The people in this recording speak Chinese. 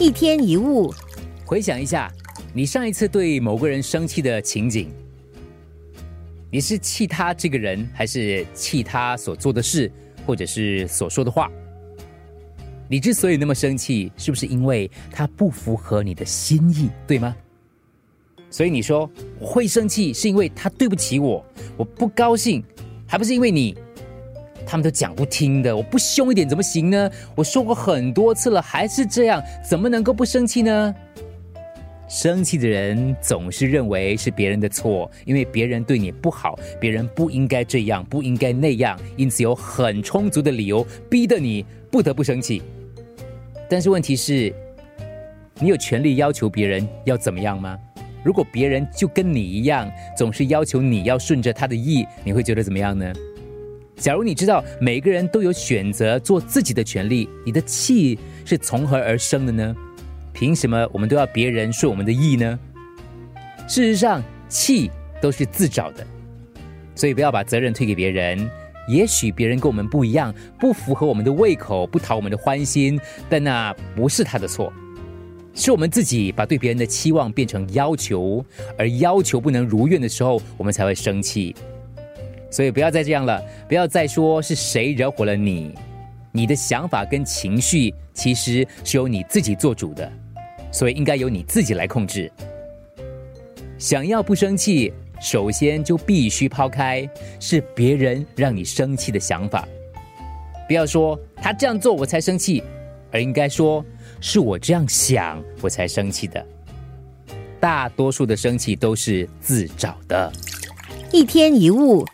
一天一物，回想一下，你上一次对某个人生气的情景，你是气他这个人，还是气他所做的事，或者是所说的话？你之所以那么生气，是不是因为他不符合你的心意，对吗？所以你说我会生气，是因为他对不起我，我不高兴，还不是因为你？他们都讲不听的，我不凶一点怎么行呢？我说过很多次了，还是这样，怎么能够不生气呢？生气的人总是认为是别人的错，因为别人对你不好，别人不应该这样，不应该那样，因此有很充足的理由逼得你不得不生气。但是问题是，你有权利要求别人要怎么样吗？如果别人就跟你一样，总是要求你要顺着他的意，你会觉得怎么样呢？假如你知道每个人都有选择做自己的权利，你的气是从何而生的呢？凭什么我们都要别人顺我们的意呢？事实上，气都是自找的，所以不要把责任推给别人。也许别人跟我们不一样，不符合我们的胃口，不讨我们的欢心，但那不是他的错，是我们自己把对别人的期望变成要求，而要求不能如愿的时候，我们才会生气。所以不要再这样了，不要再说是谁惹火了你。你的想法跟情绪其实是由你自己做主的，所以应该由你自己来控制。想要不生气，首先就必须抛开是别人让你生气的想法。不要说他这样做我才生气，而应该说是我这样想我才生气的。大多数的生气都是自找的。一天一物。